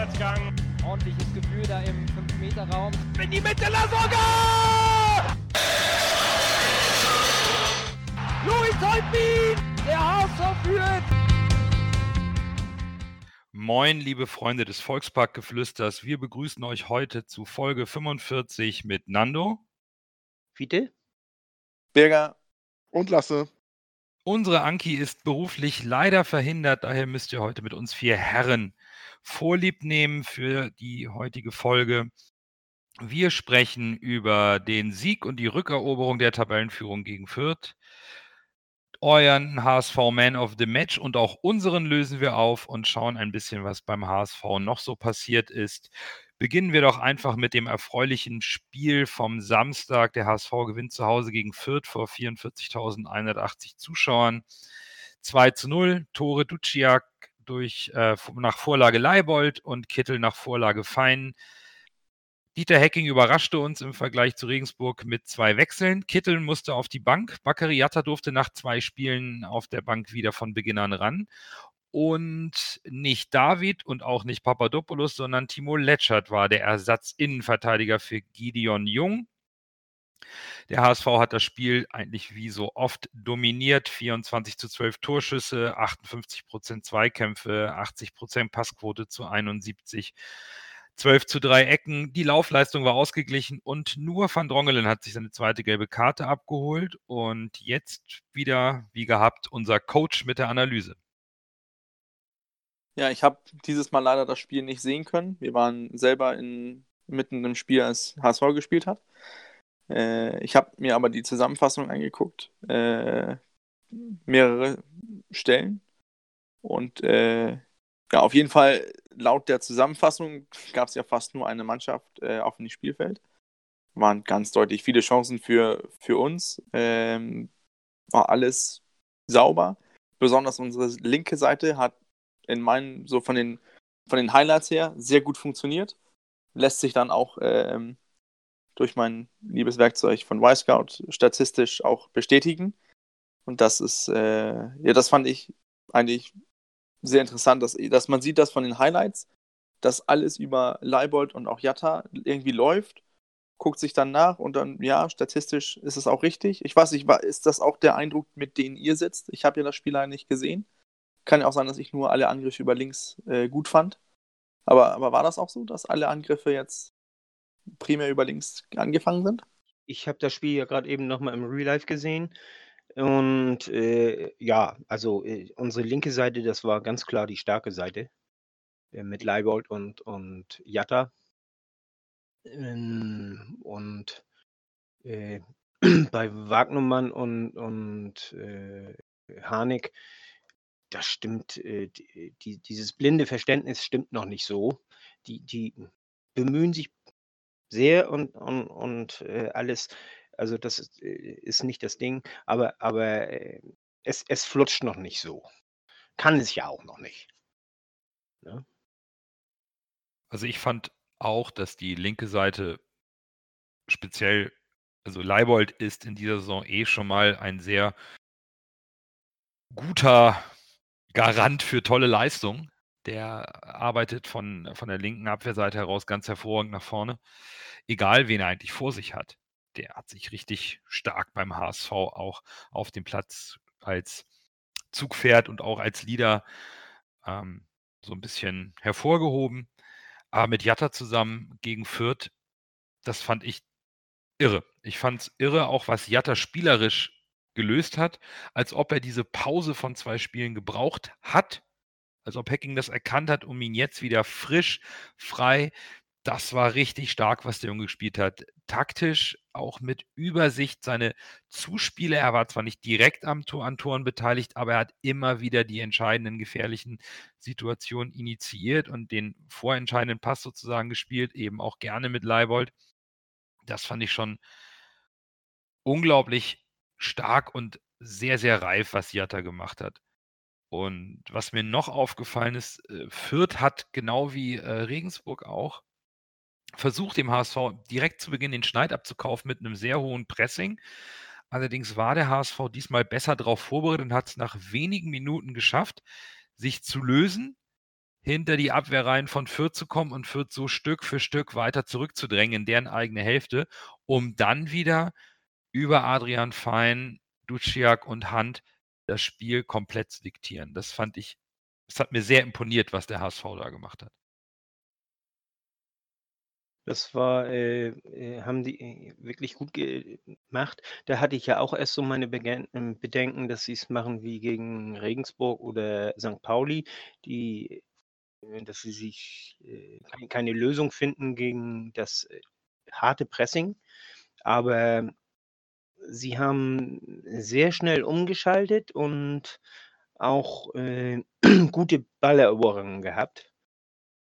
Vorwärtsgang. Ordentliches Gefühl da im 5-Meter-Raum. In die Mitte, Lasogga! Louis Holtbein! Der HSV führt! Moin, liebe Freunde des Volksparkgeflüsters. Wir begrüßen euch heute zu Folge 45 mit Nando. Fiete? Berger und Lasse. Unsere Anki ist beruflich leider verhindert, daher müsst ihr heute mit uns vier Herren Vorlieb nehmen für die heutige Folge. Wir sprechen über den Sieg und die Rückeroberung der Tabellenführung gegen Fürth. Euren HSV Man of the Match und auch unseren lösen wir auf und schauen ein bisschen, was beim HSV noch so passiert ist. Beginnen wir doch einfach mit dem erfreulichen Spiel vom Samstag. Der HSV gewinnt zu Hause gegen Fürth vor 44.180 Zuschauern. 2 zu 0, Tore Duciak durch, äh, nach Vorlage Leibold und Kittel nach Vorlage Fein. Dieter Hecking überraschte uns im Vergleich zu Regensburg mit zwei Wechseln. Kittel musste auf die Bank. Bakary durfte nach zwei Spielen auf der Bank wieder von Beginn an ran. Und nicht David und auch nicht Papadopoulos, sondern Timo Letschert war der Ersatzinnenverteidiger für Gideon Jung. Der HSV hat das Spiel eigentlich wie so oft dominiert. 24 zu 12 Torschüsse, 58 Prozent Zweikämpfe, 80 Prozent Passquote zu 71. 12 zu 3 Ecken. Die Laufleistung war ausgeglichen und nur Van Drongelen hat sich seine zweite gelbe Karte abgeholt. Und jetzt wieder, wie gehabt, unser Coach mit der Analyse. Ja, ich habe dieses Mal leider das Spiel nicht sehen können. Wir waren selber in, mitten im Spiel, als HSV gespielt hat. Äh, ich habe mir aber die Zusammenfassung angeguckt, äh, mehrere Stellen. Und äh, ja, auf jeden Fall, laut der Zusammenfassung gab es ja fast nur eine Mannschaft äh, auf dem Spielfeld. Waren ganz deutlich viele Chancen für, für uns. Ähm, war alles sauber. Besonders unsere linke Seite hat in meinen, so von den, von den Highlights her, sehr gut funktioniert. Lässt sich dann auch ähm, durch mein liebes Werkzeug von Y-Scout statistisch auch bestätigen. Und das ist, äh, ja, das fand ich eigentlich sehr interessant, dass, dass man sieht, dass von den Highlights, dass alles über Leibold und auch Jatta irgendwie läuft, guckt sich dann nach und dann, ja, statistisch ist es auch richtig. Ich weiß nicht, ist das auch der Eindruck, mit dem ihr sitzt? Ich habe ja das Spiel leider nicht gesehen. Kann ja auch sein, dass ich nur alle Angriffe über links äh, gut fand. Aber, aber war das auch so, dass alle Angriffe jetzt primär über links angefangen sind? Ich habe das Spiel ja gerade eben nochmal im Real Life gesehen. Und äh, ja, also äh, unsere linke Seite, das war ganz klar die starke Seite äh, mit Leibold und, und Jatta. Ähm, und äh, bei Wagnermann und, und äh, Harnik, das stimmt, äh, die, dieses blinde Verständnis stimmt noch nicht so. Die, die bemühen sich sehr und, und, und äh, alles. Also das ist, äh, ist nicht das Ding, aber, aber äh, es, es flutscht noch nicht so. Kann es ja auch noch nicht. Ne? Also ich fand auch, dass die linke Seite speziell, also Leibold ist in dieser Saison eh schon mal ein sehr guter Garant für tolle Leistung. Der arbeitet von, von der linken Abwehrseite heraus ganz hervorragend nach vorne. Egal, wen er eigentlich vor sich hat. Der hat sich richtig stark beim HSV auch auf dem Platz als Zugpferd und auch als Leader ähm, so ein bisschen hervorgehoben. Aber mit Jatta zusammen gegen Fürth, das fand ich irre. Ich fand es irre, auch was Jatta spielerisch gelöst hat, als ob er diese Pause von zwei Spielen gebraucht hat, als ob Hacking das erkannt hat, um ihn jetzt wieder frisch, frei. Das war richtig stark, was der Junge gespielt hat. Taktisch, auch mit Übersicht, seine Zuspiele. Er war zwar nicht direkt am Tor, an Toren beteiligt, aber er hat immer wieder die entscheidenden, gefährlichen Situationen initiiert und den vorentscheidenden Pass sozusagen gespielt, eben auch gerne mit Leibold. Das fand ich schon unglaublich stark und sehr, sehr reif, was Jatta gemacht hat. Und was mir noch aufgefallen ist, äh, Fürth hat genau wie äh, Regensburg auch versucht, dem HSV direkt zu Beginn den Schneid abzukaufen mit einem sehr hohen Pressing. Allerdings war der HSV diesmal besser darauf vorbereitet und hat es nach wenigen Minuten geschafft, sich zu lösen, hinter die Abwehrreihen von Fürth zu kommen und Fürth so Stück für Stück weiter zurückzudrängen in deren eigene Hälfte, um dann wieder über Adrian Fein, Duciak und Hand das Spiel komplett diktieren. Das fand ich, es hat mir sehr imponiert, was der HSV da gemacht hat. Das war, äh, äh, haben die äh, wirklich gut gemacht. Da hatte ich ja auch erst so meine Begen ähm, Bedenken, dass sie es machen wie gegen Regensburg oder St. Pauli, die äh, dass sie sich keine Lösung finden gegen das harte Pressing. Aber sie haben sehr schnell umgeschaltet und auch äh, gute Balleroberungen gehabt.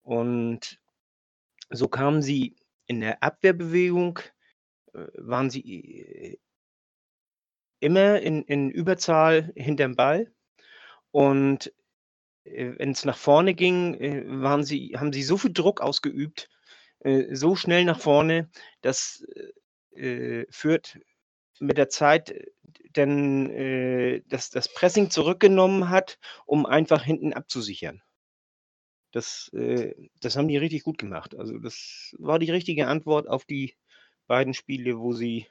Und so kamen sie in der Abwehrbewegung, äh, waren sie äh, immer in, in Überzahl hinterm Ball. Und äh, wenn es nach vorne ging, äh, waren sie, haben sie so viel Druck ausgeübt, äh, so schnell nach vorne, dass Fürth mit der Zeit dann äh, das, das Pressing zurückgenommen hat, um einfach hinten abzusichern. Das, äh, das haben die richtig gut gemacht. Also das war die richtige Antwort auf die beiden Spiele, wo sie,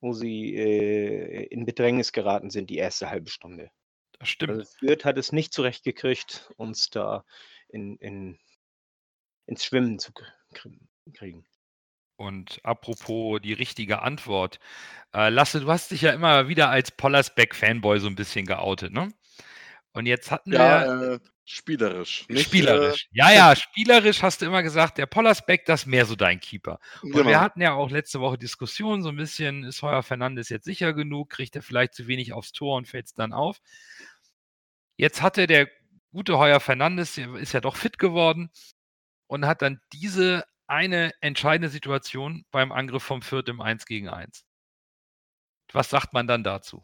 wo sie äh, in Bedrängnis geraten sind, die erste halbe Stunde. Das stimmt. Also Fürth hat es nicht zurechtgekriegt, uns da in, in, ins Schwimmen zu kriegen. Und apropos die richtige Antwort. Äh, Lasse, du hast dich ja immer wieder als Pollersbeck-Fanboy so ein bisschen geoutet, ne? Und jetzt hatten Ja, wir. äh, spielerisch. Nicht, Spielerisch. Äh, Ja, ja, spielerisch hast du immer gesagt, der Pollersbeck, das ist mehr so dein Keeper. Und wir genau. hatten ja auch letzte Woche Diskussionen, so ein bisschen, ist Heuer Fernandes jetzt sicher genug, kriegt er vielleicht zu wenig aufs Tor und fällt es dann auf. Jetzt hatte der gute Heuer Fernandes, der ist ja doch fit geworden und hat dann diese eine entscheidende Situation beim Angriff vom Fürth im 1 gegen 1. Was sagt man dann dazu?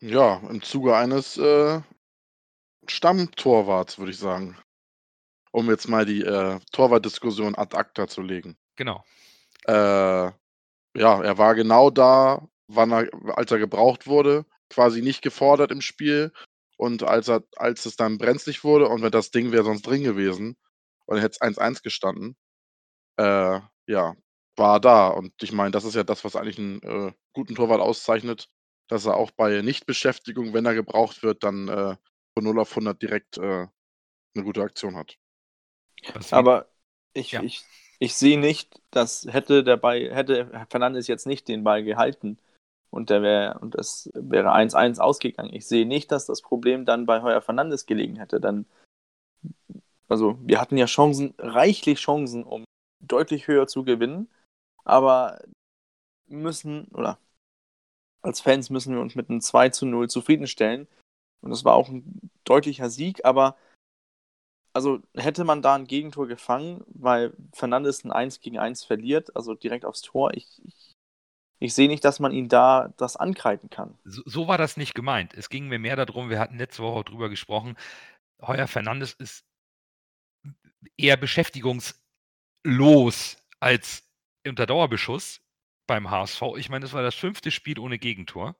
Ja, im Zuge eines äh, Stammtorwarts, würde ich sagen. Um jetzt mal die äh, Torwartdiskussion ad acta zu legen. Genau. Äh, ja, er war genau da, wann er, als er gebraucht wurde, quasi nicht gefordert im Spiel. Und als er, als es dann brenzlig wurde und wenn das Ding wäre sonst drin gewesen und er hätte es 1-1 gestanden, äh, ja, war er da. Und ich meine, das ist ja das, was eigentlich einen äh, guten Torwart auszeichnet, dass er auch bei Nichtbeschäftigung, wenn er gebraucht wird, dann äh, von 0 auf 100 direkt äh, eine gute Aktion hat. Aber ich, Ja. ich, ich sehe nicht, dass hätte der Ball, hätte Fernandes jetzt nicht den Ball gehalten und der wäre und das wäre 1-1 ausgegangen. Ich sehe nicht, dass das Problem dann bei Heuer Fernandes gelegen hätte. Dann, also wir hatten ja Chancen, reichlich Chancen, um deutlich höher zu gewinnen, aber müssen, oder als Fans müssen wir uns mit einem 2 zu 0 zufriedenstellen. Und das war auch ein deutlicher Sieg, aber also hätte man da ein Gegentor gefangen, weil Fernandes ein 1 gegen 1 verliert, also direkt aufs Tor, ich, ich, ich sehe nicht, dass man ihn da das ankreiden kann. So, so war das nicht gemeint. Es ging mir mehr darum, wir hatten letzte Woche drüber gesprochen. Heuer Fernandes ist eher beschäftigungslos als unter Dauerbeschuss beim HSV. Ich meine, das war das fünfte Spiel ohne Gegentor.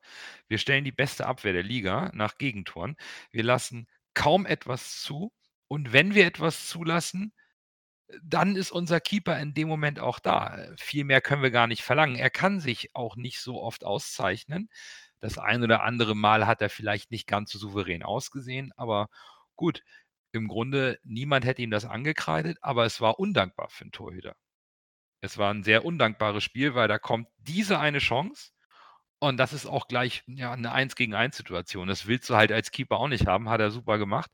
Wir stellen die beste Abwehr der Liga nach Gegentoren. Wir lassen kaum etwas zu. Und wenn wir etwas zulassen, dann ist unser Keeper in dem Moment auch da. Viel mehr können wir gar nicht verlangen. Er kann sich auch nicht so oft auszeichnen. Das ein oder andere Mal hat er vielleicht nicht ganz so souverän ausgesehen, aber gut, im Grunde niemand hätte ihm das angekreidet, aber es war undankbar für einen Torhüter. Es war ein sehr undankbares Spiel, weil da kommt diese eine Chance und das ist auch gleich ja, eine 1 gegen 1 Situation. Das willst du halt als Keeper auch nicht haben, hat er super gemacht.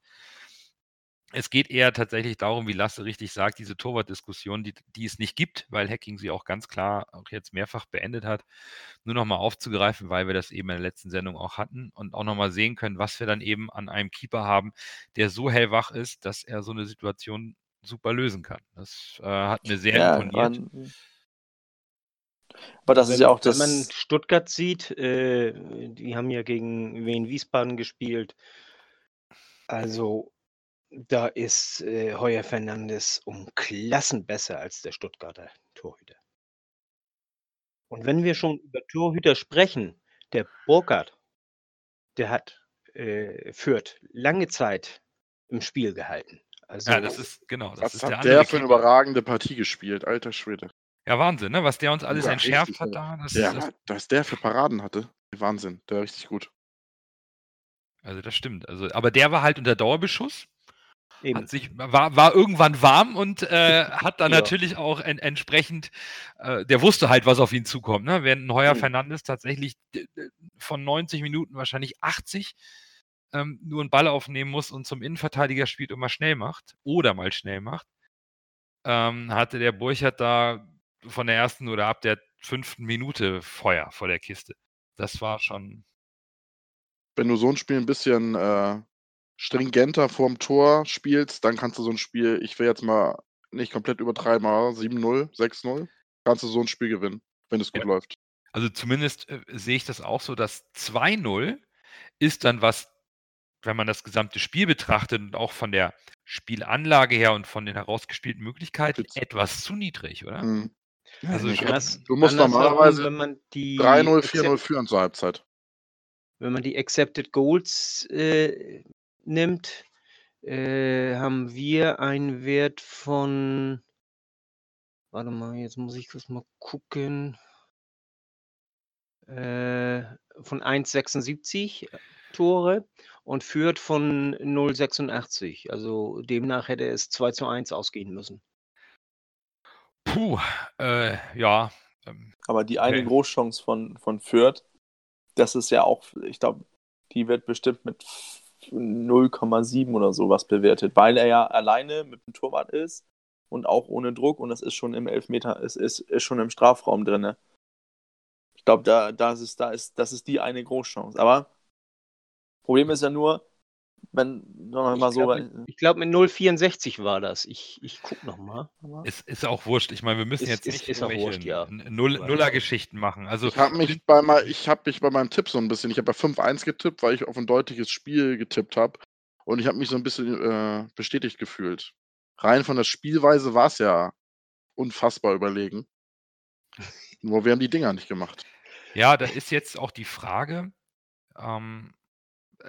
Es geht eher tatsächlich darum, wie Lasse richtig sagt, diese Torwartdiskussion, die, die es nicht gibt, weil Hacking sie auch ganz klar auch jetzt mehrfach beendet hat, nur nochmal aufzugreifen, weil wir das eben in der letzten Sendung auch hatten und auch nochmal sehen können, was wir dann eben an einem Keeper haben, der so hellwach ist, dass er so eine Situation super lösen kann. Das äh, hat mir sehr Ja, imponiert. man, aber das ist Wenn, ja auch wenn man das. Stuttgart sieht, äh, die haben ja gegen Wien Wiesbaden gespielt. Also da ist äh, Heuer Fernandes um Klassen besser als der Stuttgarter Torhüter. Und wenn wir schon über Torhüter sprechen, der Burkhardt, der hat äh, führt lange Zeit im Spiel gehalten. Also, Ja, das ist, genau, das Was ist hat der der, für eine überragende Partie gespielt, alter Schwede. Ja, Wahnsinn, ne? Was der uns alles Ja, entschärft richtig, hat ja. da. Das, Ja, das, was der für Paraden hatte. Wahnsinn, der war richtig gut. also das stimmt. Also, aber der war halt unter Dauerbeschuss. Eben. Hat sich, war, war irgendwann warm und äh, hat dann Ja. natürlich auch en, entsprechend, äh, der wusste halt, was auf ihn zukommt. Ne? Während ein Heuer Mhm. Fernandes tatsächlich von 90 Minuten wahrscheinlich 80 ähm, nur einen Ball aufnehmen muss und zum Innenverteidiger spielt und mal schnell macht oder mal schnell macht, ähm, hatte der Burchard da von der ersten oder ab der fünften Minute Feuer vor der Kiste. Das war schon, Wenn du so ein Spiel ein bisschen äh, stringenter vorm Tor spielst, dann kannst du so ein Spiel, ich will jetzt mal nicht komplett übertreiben, aber 7-0, 6-0, kannst du so ein Spiel gewinnen, wenn es gut Ja. läuft. also zumindest äh, sehe ich das auch so, dass 2-0 ist dann was, wenn man das gesamte Spiel betrachtet und auch von der Spielanlage her und von den herausgespielten Möglichkeiten Spitze. etwas zu niedrig, oder? Mhm. Also ich Anders- du musst normalerweise wenn man die 3-0, accept- 4-0 führen zur Halbzeit. wenn man die Accepted Goals äh, nimmt, äh, haben wir einen Wert von, warte mal, jetzt muss ich kurz mal gucken, äh, von 1,76 Tore und führt von 0,86. Also demnach hätte es 2 zu 1 ausgehen müssen. Puh, äh, ja. Ähm, Aber die eine Okay. Großchance von, von Fürth, das ist ja auch, ich glaube, die wird bestimmt mit 0,7 oder sowas bewertet, weil er ja alleine mit dem Torwart ist und auch ohne Druck und das ist schon im Elfmeter, es ist, ist schon im Strafraum drin. Ich glaube, da, da ist da ist, das ist die eine Großchance. Aber Problem ist ja nur, wenn, sagen mal Ich so, glaube, mit, ich glaub, mit 0,64 war das. Ich, ich gucke nochmal. ist, ist auch wurscht. Ich meine, wir müssen Ist- jetzt ist- nicht ist wurscht, ja. Null, Nuller-Geschichten machen. Also, Ich habe mich, bei ich hab mich bei meinem Tipp so ein bisschen, ich habe ja 5-1 getippt, weil ich auf ein deutliches Spiel getippt habe. Und ich habe mich so ein bisschen äh, bestätigt gefühlt. Rein von der Spielweise war es ja unfassbar überlegen. Nur wir haben die Dinger nicht gemacht. ja, da ist jetzt auch die Frage, ähm,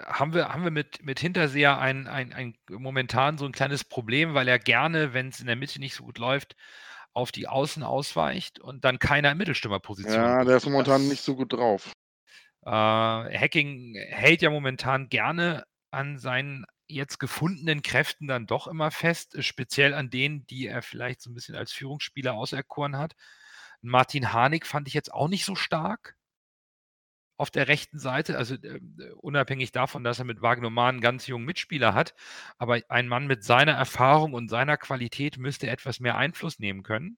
haben wir, haben wir mit, mit Hinterseher ein, ein, ein momentan so ein kleines Problem, weil er gerne, wenn es in der Mitte nicht so gut läuft, auf die Außen ausweicht und dann keiner in Mittelstürmerposition. Ja, der ist momentan Das- nicht so gut drauf. Äh, Hacking hält ja momentan gerne an seinen jetzt gefundenen Kräften dann doch immer fest, speziell an denen, die er vielleicht so ein bisschen als Führungsspieler auserkoren hat. Martin Harnik fand ich jetzt auch nicht so stark auf der rechten Seite, also ähm, äh, unabhängig davon, dass er mit Wagnoman einen ganz jungen Mitspieler hat, aber ein Mann mit seiner Erfahrung und seiner Qualität müsste etwas mehr Einfluss nehmen können.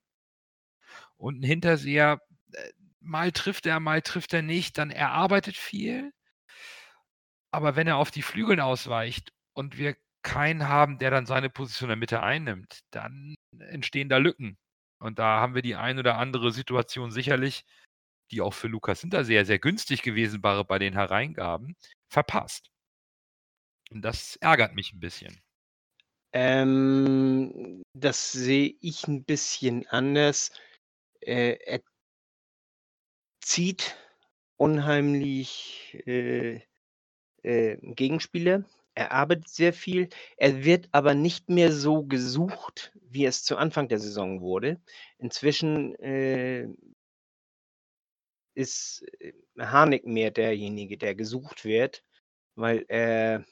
Und ein Hinterseher, äh, mal trifft er, mal trifft er nicht, dann er arbeitet viel, aber wenn er auf die Flügeln ausweicht und wir keinen haben, der dann seine Position in der Mitte einnimmt, dann entstehen da Lücken. Und da haben wir die ein oder andere Situation sicherlich, die auch für Lukas Hinterseher sehr günstig gewesen wäre bei den Hereingaben, verpasst. Und das ärgert mich ein bisschen. Ähm, das sehe ich ein bisschen anders. Äh, er zieht unheimlich äh, äh, Gegenspieler. Er arbeitet sehr viel. Er wird aber nicht mehr so gesucht, wie es zu Anfang der Saison wurde. Inzwischen äh, ist äh, Harnik mehr derjenige, der gesucht wird, weil er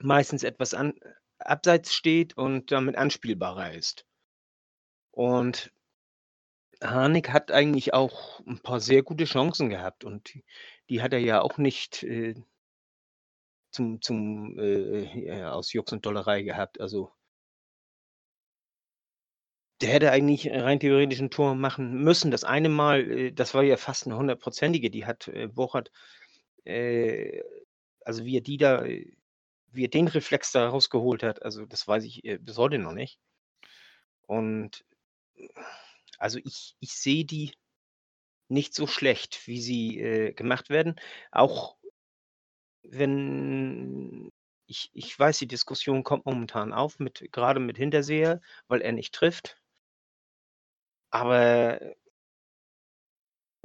meistens etwas an, abseits steht und damit anspielbarer ist. Und Harnik hat eigentlich auch ein paar sehr gute Chancen gehabt und die, hat er ja auch nicht äh, zum, zum äh, ja, aus Jux und Dollerei gehabt. Also der hätte eigentlich rein theoretisch ein Tor machen müssen. Das eine Mal, äh, das war ja fast eine hundertprozentige, die hat äh, Bochert, äh, also wie er die da, äh, wie er den Reflex da rausgeholt hat, also das weiß ich äh, bis heute noch nicht. Und also ich, ich sehe die nicht so schlecht, wie sie äh, gemacht werden. Auch wenn ich, ich weiß, die Diskussion kommt momentan auf, mit, gerade mit Hinterseher, weil er nicht trifft. Aber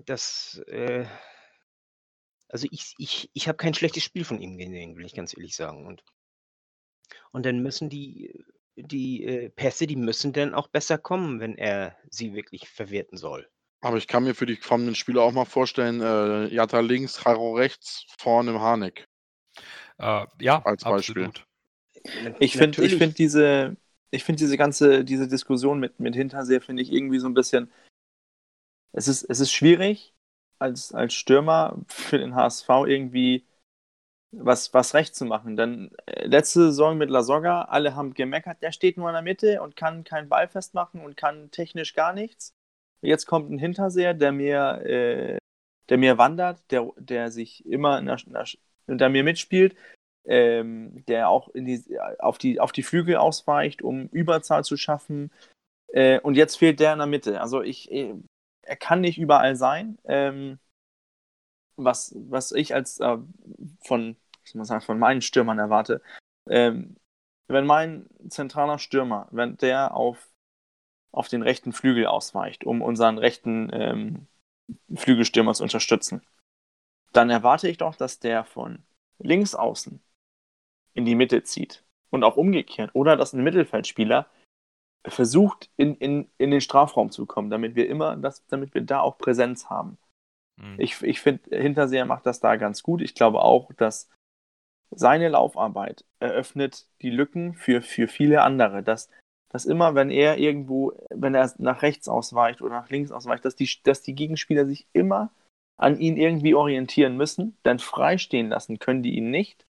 das, äh, also ich, ich, ich habe kein schlechtes Spiel von ihm gesehen, will ich ganz ehrlich sagen. Und, Und dann müssen die, die äh, Pässe, die müssen dann auch besser kommen, wenn er sie wirklich verwerten soll. Aber ich kann mir für die kommenden Spiele auch mal vorstellen, äh, Jatta links, Jaro rechts, vorne im Harnik. Äh, ja, Als Beispiel. absolut. Ich finde ich find diese, ich finde diese ganze, diese Diskussion mit, mit Hinterseher finde ich irgendwie so ein bisschen, es ist, es ist schwierig, als, als Stürmer für den HSV irgendwie was, was recht zu machen. Denn äh, letzte Saison mit Lasogga, alle haben gemeckert, der steht nur in der Mitte und kann keinen Ball festmachen und kann technisch gar nichts. Jetzt kommt ein Hinterseher, der mir, äh, der mir wandert, der, der sich immer in der, in der, der mir mitspielt, ähm, der auch die, auf, die, auf die Flügel ausweicht, um Überzahl zu schaffen. Äh, und jetzt fehlt der in der Mitte. Also ich, äh, er kann nicht überall sein. Ähm, was, was ich als äh, von, was man sagen, von meinen Stürmern erwarte. Ähm, wenn mein zentraler Stürmer, wenn der auf, auf den rechten Flügel ausweicht, um unseren rechten ähm, Flügelstürmer zu unterstützen, dann erwarte ich doch, dass der von links außen in die Mitte zieht. Und auch umgekehrt. Oder dass ein Mittelfeldspieler versucht, in, in, in den Strafraum zu kommen, damit wir immer, das, damit wir da auch Präsenz haben. Hm. Ich, ich finde, Hinterseher macht das da ganz gut. Ich glaube auch, dass seine Laufarbeit eröffnet die Lücken für, für viele andere. Dass, dass immer, wenn er irgendwo, wenn er nach rechts ausweicht oder nach links ausweicht, dass die, dass die Gegenspieler sich immer an ihn irgendwie orientieren müssen, denn freistehen lassen können die ihn nicht.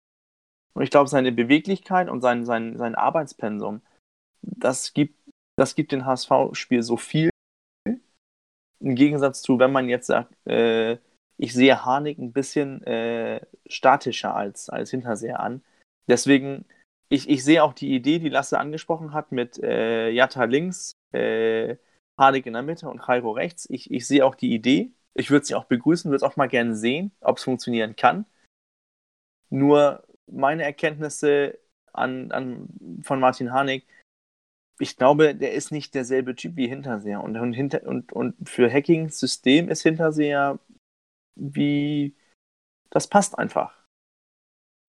Und ich glaube, seine Beweglichkeit und sein, sein, sein Arbeitspensum, das gibt, das gibt den HSV-Spiel so viel. Im Gegensatz zu, wenn man jetzt sagt, äh, ich sehe Harnik ein bisschen äh, statischer als, als Hinterseher an. Deswegen, ich, ich sehe auch die Idee, die Lasse angesprochen hat, mit äh, Jatta links, äh, Harnik in der Mitte und Jairo rechts. Ich, ich sehe auch die Idee. Ich würde sie auch begrüßen, würde es auch mal gerne sehen, ob es funktionieren kann. Nur meine Erkenntnisse an, an, von Martin Harnik, ich glaube, der ist nicht derselbe Typ wie Hinterseher. Und, und, und, und für Hackings System ist Hinterseher wie. Das passt einfach.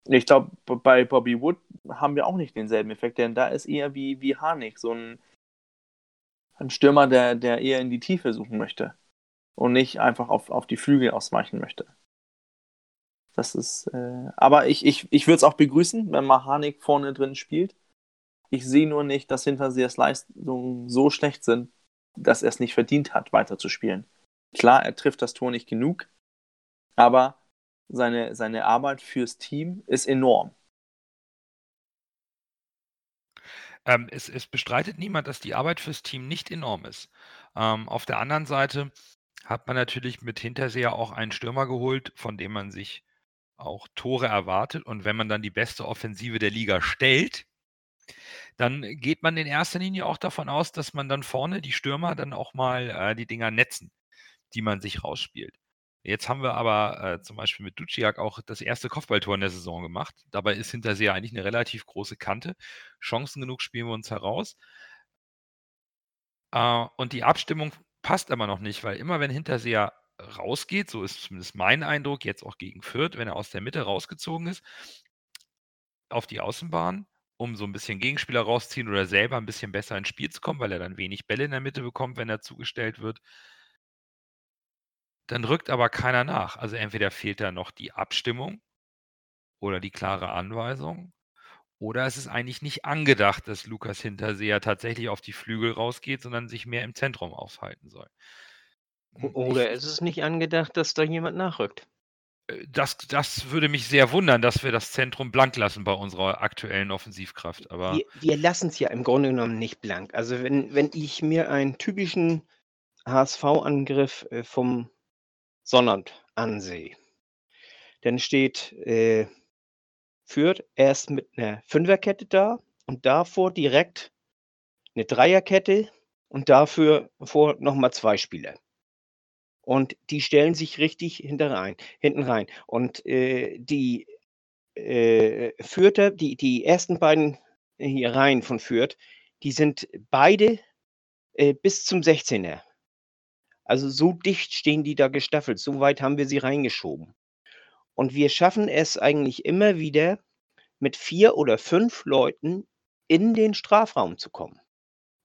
Ich glaube, bei Bobby Wood haben wir auch nicht denselben Effekt, denn da ist eher wie, wie Harnik, so ein, ein Stürmer, der, der eher in die Tiefe suchen möchte und nicht einfach auf, auf die Flügel ausweichen möchte. Das ist, äh, aber ich, ich, ich würde es auch begrüßen, wenn Mahanik vorne drin spielt. Ich sehe nur nicht, dass Hintersehers Leistungen so schlecht sind, dass er es nicht verdient hat, weiterzuspielen. Klar, er trifft das Tor nicht genug, aber seine, seine Arbeit fürs Team ist enorm. Ähm, es, es bestreitet niemand, dass die Arbeit fürs Team nicht enorm ist. Ähm, auf der anderen Seite hat man natürlich mit Hinterseher auch einen Stürmer geholt, von dem man sich auch Tore erwartet. Und wenn man dann die beste Offensive der Liga stellt, dann geht man in erster Linie auch davon aus, dass man dann vorne die Stürmer dann auch mal äh, die Dinger netzen, die man sich rausspielt. Jetzt haben wir aber äh, zum Beispiel mit Duciak auch das erste Kopfballtor in der Saison gemacht. Dabei ist Hinterseher eigentlich eine relativ große Kante. Chancen genug spielen wir uns heraus. Äh, und die Abstimmung passt aber noch nicht, weil immer wenn Hinterseher rausgeht, so ist zumindest mein Eindruck, jetzt auch gegen Fürth, wenn er aus der Mitte rausgezogen ist, auf die Außenbahn, um so ein bisschen Gegenspieler rausziehen oder selber ein bisschen besser ins Spiel zu kommen, weil er dann wenig Bälle in der Mitte bekommt, wenn er zugestellt wird. Dann rückt aber keiner nach. Also entweder fehlt da noch die Abstimmung oder die klare Anweisung. Oder es ist eigentlich nicht angedacht, dass Lukas Hinterseher tatsächlich auf die Flügel rausgeht, sondern sich mehr im Zentrum aufhalten soll. Hm, Oder ist es nicht angedacht, dass da jemand nachrückt? Äh, Das, das würde mich sehr wundern, dass wir das Zentrum blank lassen bei unserer aktuellen Offensivkraft. Aber Wir, wir lassen es ja im Grunde genommen nicht blank. Also wenn, wenn ich mir einen typischen HSV-Angriff äh, vom Sonnert ansehe, dann steht äh, Fürth erst mit einer Fünferkette da und davor direkt eine Dreierkette und dafür vor nochmal zwei Spieler. Und die stellen sich richtig hinter rein, hinten rein. Und äh, die äh, Fürther, die, die ersten beiden hier Reihen von Fürth, die sind beide äh, bis zum 16er. Also so dicht stehen die da gestaffelt. So weit haben wir sie reingeschoben. Und wir schaffen es eigentlich immer wieder, mit vier oder fünf Leuten in den Strafraum zu kommen.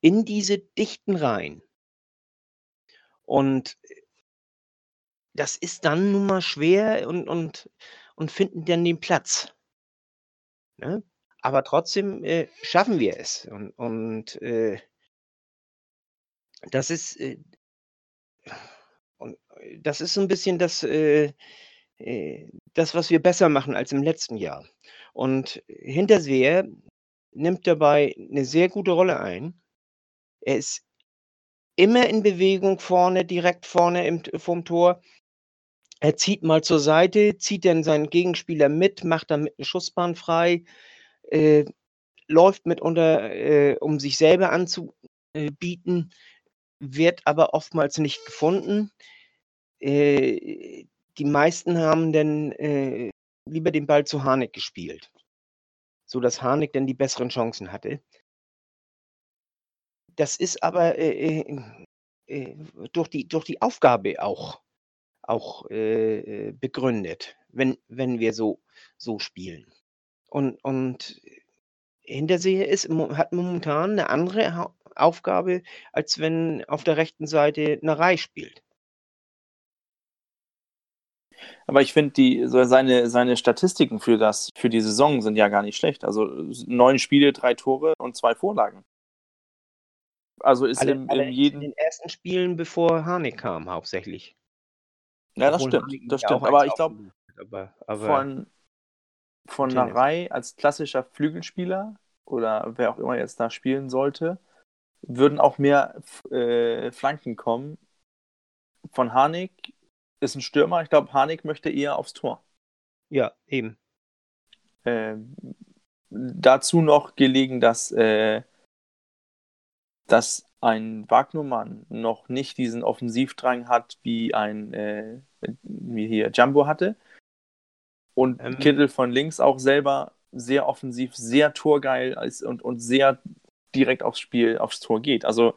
In diese dichten Reihen. Und das ist dann nun mal schwer und, und, und finden dann den Platz. Ne? Aber trotzdem äh, schaffen wir es. Und, und äh, das ist äh, und äh, das ist so ein bisschen das, äh, äh, das, was wir besser machen als im letzten Jahr. Und Hinterseher nimmt dabei eine sehr gute Rolle ein. Er ist immer in Bewegung vorne, direkt vorne im vorm Tor. Er zieht mal zur Seite, zieht dann seinen Gegenspieler mit, macht damit eine Schussbahn frei, äh, läuft mitunter, äh, um sich selber anzubieten, wird aber oftmals nicht gefunden. Äh, die meisten haben dann äh, lieber den Ball zu Harnik gespielt, sodass Harnik dann die besseren Chancen hatte. Das ist aber äh, äh, durch, die, durch die Aufgabe auch, auch äh, begründet, wenn, wenn wir so, so spielen. Und, und Hinterseher ist, hat momentan eine andere Aufgabe, als wenn auf der rechten Seite eine Reihe spielt. Aber ich finde, so seine, seine Statistiken für, das, für die Saison sind ja gar nicht schlecht. Also neun Spiele, drei Tore und zwei Vorlagen. Also ist alle, im, alle in jedem. In den ersten Spielen, bevor Harnik kam, hauptsächlich. Ja, das Obwohl stimmt. Das stimmt. Aber ich glaube, von, von Narei als klassischer Flügelspieler oder wer auch immer jetzt da spielen sollte, würden auch mehr äh, Flanken kommen. Von Harnik ist ein Stürmer. Ich glaube, Harnik möchte eher aufs Tor. Ja, eben. Äh, dazu noch gelegen, dass, äh, dass ein Wagnermann noch nicht diesen Offensivdrang hat, wie ein äh, wie hier Jumbo hatte. Und ähm. Kittel von links auch selber sehr offensiv, sehr torgeil ist und, und sehr direkt aufs Spiel, aufs Tor geht. Also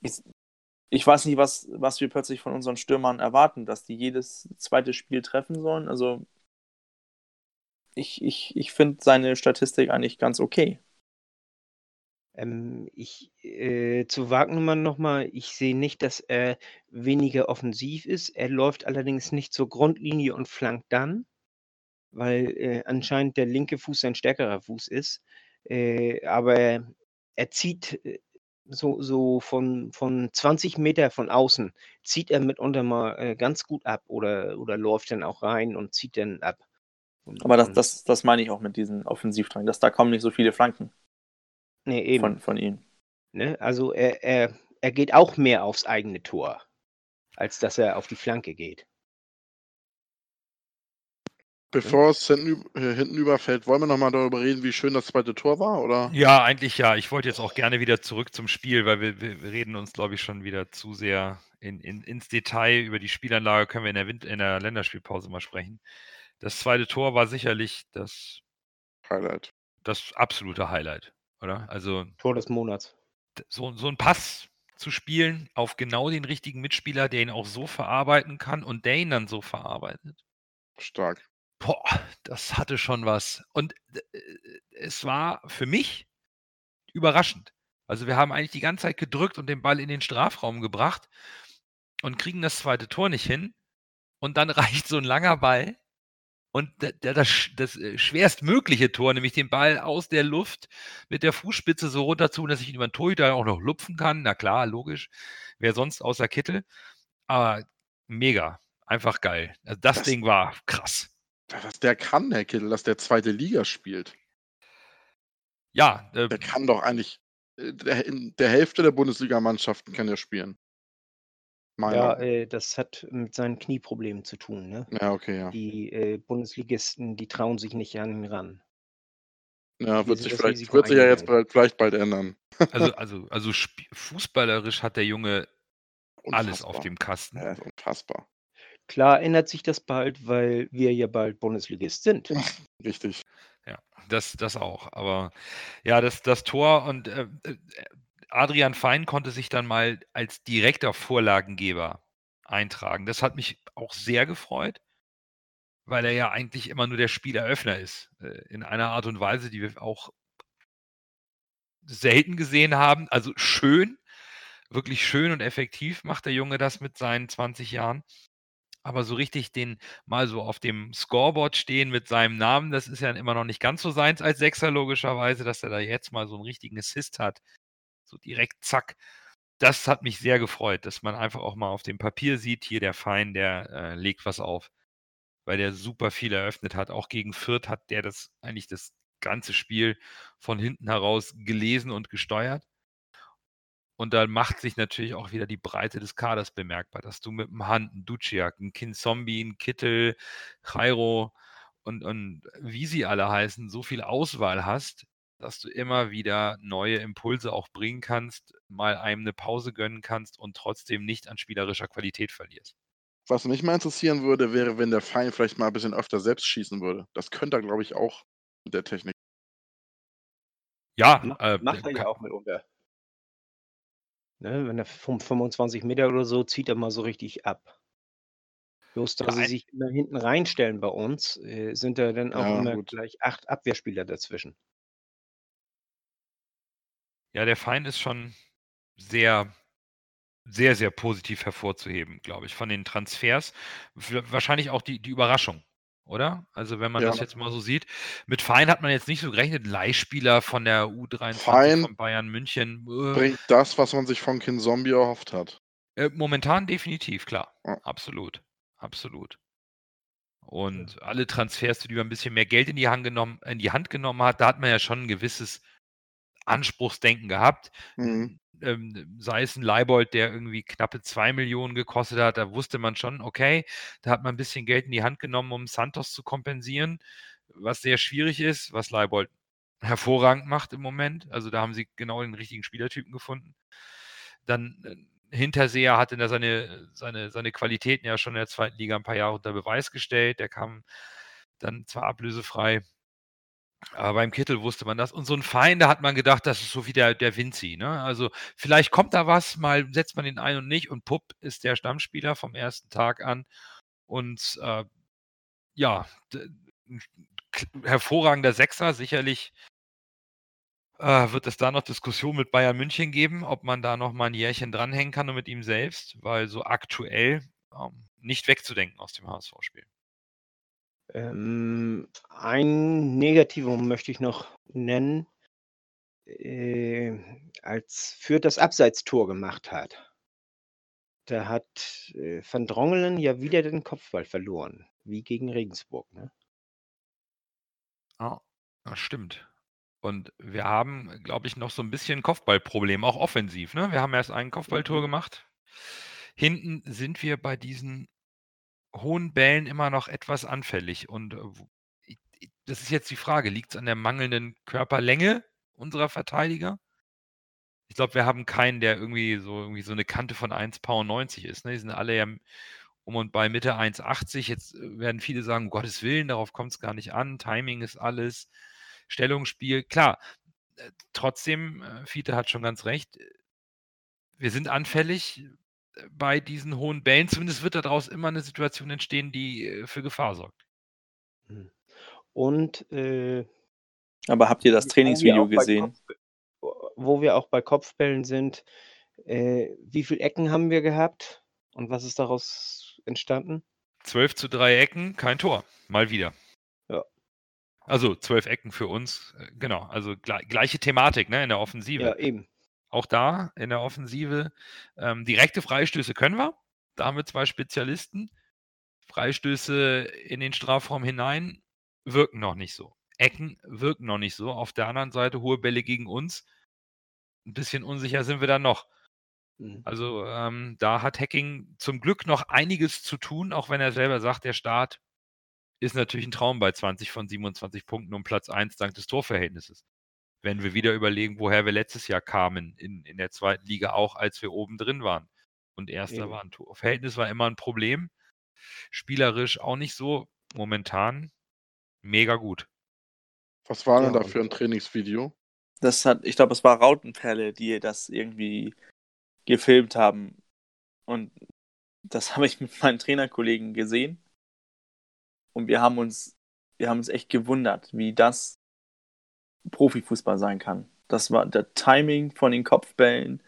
ich, ich weiß nicht, was, was wir plötzlich von unseren Stürmern erwarten, dass die jedes zweite Spiel treffen sollen. Also ich, ich, ich finde seine Statistik eigentlich ganz okay. Ähm, ich, äh, zu Wagnermann nochmal, ich sehe nicht, dass er weniger offensiv ist. Er läuft allerdings nicht zur Grundlinie und flankt dann, weil äh, anscheinend der linke Fuß sein stärkerer Fuß ist. Äh, aber er zieht äh, so, so von, von 20 Meter von außen, zieht er mitunter mal äh, ganz gut ab oder, oder läuft dann auch rein und zieht dann ab. Und, Aber das, das, das meine ich auch mit diesem Offensivdrang, dass da kommen nicht so viele Flanken. Nee, eben. Von, von ihm. Ne? Also er, er, er geht auch mehr aufs eigene Tor, als dass er auf die Flanke geht. Bevor es hinten, äh, hinten überfällt, wollen wir nochmal darüber reden, wie schön das zweite Tor war, oder? Ja, eigentlich ja. Ich wollte jetzt auch gerne wieder zurück zum Spiel, weil wir, wir reden uns, glaube ich, schon wieder zu sehr in, in, ins Detail. Über die Spielanlage können wir in der, Wind in der Länderspielpause mal sprechen. Das zweite Tor war sicherlich das Highlight. Das absolute Highlight, oder? Also Tor des Monats. So, so ein Pass zu spielen auf genau den richtigen Mitspieler, der ihn auch so verarbeiten kann und der ihn dann so verarbeitet. Stark. Boah, das hatte schon was. Und äh, es war für mich überraschend. Also wir haben eigentlich die ganze Zeit gedrückt und den Ball in den Strafraum gebracht und kriegen das zweite Tor nicht hin. Und dann reicht so ein langer Ball und das, das äh, schwerstmögliche Tor, nämlich den Ball aus der Luft mit der Fußspitze so runter zu, dass ich ihn über den Torhüter auch noch lupfen kann. Na klar, logisch. Wer sonst außer Kittel. Aber mega. Einfach geil. Also das, das Ding war krass. Was der kann, Herr Kittel, dass der zweite Liga spielt. Ja. Äh, der kann doch eigentlich äh, in der Hälfte der Bundesligamannschaften kann er spielen. Ja, äh, das hat mit seinen Knieproblemen zu tun. Ne? Ja, okay, ja. Die äh, Bundesligisten, die trauen sich nicht an ihn ran. Ja, wird sich, vielleicht, wird sich ja jetzt bald, vielleicht bald ändern. Also, also, also fußballerisch hat der Junge Unfassbar. alles auf dem Kasten. Ja, ist unfassbar. Klar ändert sich das bald, weil wir ja bald Bundesligist sind. Richtig. Ja, das, das auch. Aber ja, das, das Tor und äh, äh, Adrian Fein konnte sich dann mal als direkter Vorlagengeber eintragen. Das hat mich auch sehr gefreut, weil er ja eigentlich immer nur der Spieleröffner ist. Äh, in einer Art und Weise, die wir auch selten gesehen haben. Also schön, wirklich schön und effektiv macht der Junge das mit seinen 20 Jahren. Aber so richtig den mal so auf dem Scoreboard stehen mit seinem Namen, das ist ja immer noch nicht ganz so seins als Sechser, logischerweise, dass er da jetzt mal so einen richtigen Assist hat. So direkt zack. Das hat mich sehr gefreut, dass man einfach auch mal auf dem Papier sieht, hier der Fein, der äh, legt was auf. Weil der super viel eröffnet hat. Auch gegen Fürth hat der das eigentlich das ganze Spiel von hinten heraus gelesen und gesteuert. Und da macht sich natürlich auch wieder die Breite des Kaders bemerkbar, dass du mit dem Hand, einen Duciak, einen Kinzombie, einen Kittel, Jairo und, und wie sie alle heißen, so viel Auswahl hast, dass du immer wieder neue Impulse auch bringen kannst, mal einem eine Pause gönnen kannst und trotzdem nicht an spielerischer Qualität verlierst. Was mich mal interessieren würde, wäre, wenn der Feind vielleicht mal ein bisschen öfter selbst schießen würde. Das könnte er, glaube ich, auch mit der Technik. Ja, Macht, äh, macht er ja auch mitunter. Ne, wenn er vom 25 Meter oder so zieht er mal so richtig ab. Bloß, da Ja, sie sich immer hinten reinstellen bei uns, äh, sind da dann auch Ja, immer gut. gleich acht Abwehrspieler dazwischen. Ja, der Feind ist schon sehr, sehr, sehr positiv hervorzuheben, glaube ich, von den Transfers. Wahrscheinlich auch die die Überraschung, oder? Also, wenn man Ja. das jetzt mal so sieht. Mit Feind hat man jetzt nicht so gerechnet. Leihspieler von der U23 Feind von Bayern München. Äh, Bringt das, was man sich von Kin Zombie erhofft hat. äh, momentan definitiv, klar. Ja. Absolut. Absolut. Und alle Transfers, die man ein bisschen mehr Geld in die Hand genommen in die Hand genommen hat, da hat man ja schon ein gewisses Anspruchsdenken gehabt. Mhm. Ähm, sei es ein Leibold, der irgendwie knappe 2 Millionen gekostet hat, da wusste man schon, okay, da hat man ein bisschen Geld in die Hand genommen, um Santos zu kompensieren, was sehr schwierig ist, was Leibold hervorragend macht im Moment. Also, da haben sie genau den richtigen Spielertypen gefunden. Dann, äh, Hinterseher hatte da seine seine seine Qualitäten ja schon in der 2. Liga ein paar Jahre unter Beweis gestellt. Der kam dann zwar ablösefrei aber beim Kittel wusste man das. Und so 'n Fein, da hat man gedacht, das ist so wie der der Vinci, ne? Also, vielleicht kommt da was, mal setzt man ihn ein und nicht und pupp ist der Stammspieler vom ersten Tag an. Und, äh, ja, hervorragender Sechser, sicherlich äh, wird es da noch Diskussionen mit Bayern München geben, ob man da noch mal 'n Jährchen dranhängen kann und mit ihm selbst, weil so aktuell, ähm, nicht wegzudenken aus dem HSV-Spiel. Ähm, ein Negativum möchte ich noch nennen, äh, als Fürth das Abseitstor gemacht hat. Da hat, äh, Van Drongelen ja wieder den Kopfball verloren, wie gegen Regensburg, ne? Ja, das stimmt. Und wir haben, glaube ich, noch so 'n bisschen Kopfballproblem, auch offensiv, ne? Wir haben erst ein Kopfballtor Mhm. gemacht. Hinten sind wir bei diesen hohen Bällen immer noch etwas anfällig und, äh, das ist jetzt die Frage, liegt's an der mangelnden Körperlänge unserer Verteidiger? Ich glaube, wir haben keinen, der irgendwie so irgendwie so 'ne Kante von 1,90 ist, ne? Die sind alle ja um und bei Mitte 1,80. Jetzt, äh, werden viele sagen: „Um Gottes Willen, darauf kommt's gar nicht an. Timing ist alles, Stellungsspiel.“ Klar, äh, trotzdem, Fiete hat schon ganz recht. Wir sind anfällig, bei diesen hohen Bällen. Zumindest wird da draus immer 'ne Situation entstehen, die, äh, für Gefahr sorgt. Mhm. Und, äh Aber habt ihr das Trainingsvideo gesehen? Kopf wo wir auch bei Kopfbällen sind, äh, wie viel Ecken haben wir gehabt und was ist daraus entstanden? 12 zu 3 Ecken, kein Tor, mal wieder. Ja. Also, 12 Ecken für uns, äh, genau. Also, glei gleiche Thematik, ne, in der Offensive. Ja, eben. Auch da in der Offensive, ähm, direkte Freistöße können wir. Da haben wir 2 Spezialisten. Freistöße in den Strafraum hinein wirken noch nicht so. Ecken wirken noch nicht so. Auf der anderen Seite hohe Bälle gegen uns. 'N bisschen unsicher sind wir dann noch. Mhm. Also, ähm, da hat Hacking zum Glück noch einiges zu tun, auch wenn er selber sagt, der Start ist natürlich 'n Traum bei 20 von 27 Punkten um Platz 1 dank des Torverhältnisses. Wenn wir wieder überlegen, woher wir letztes Jahr kamen in in der 2. Liga, auch als wir oben drin waren und Erster Eben. waren. Torverhältnis war immer 'n Problem. Spielerisch auch nicht so. Momentan mega gut. Was war denn Ja, da für 'n und Trainingsvideo? Das hat ich glaube, es war Rautenperle, die das irgendwie gefilmt haben. Und das habe ich mit meinen Trainerkollegen gesehen. Und wir haben uns, wir haben uns echt gewundert, wie das Profifußball sein kann. Das war der Timing von den Kopfbällen.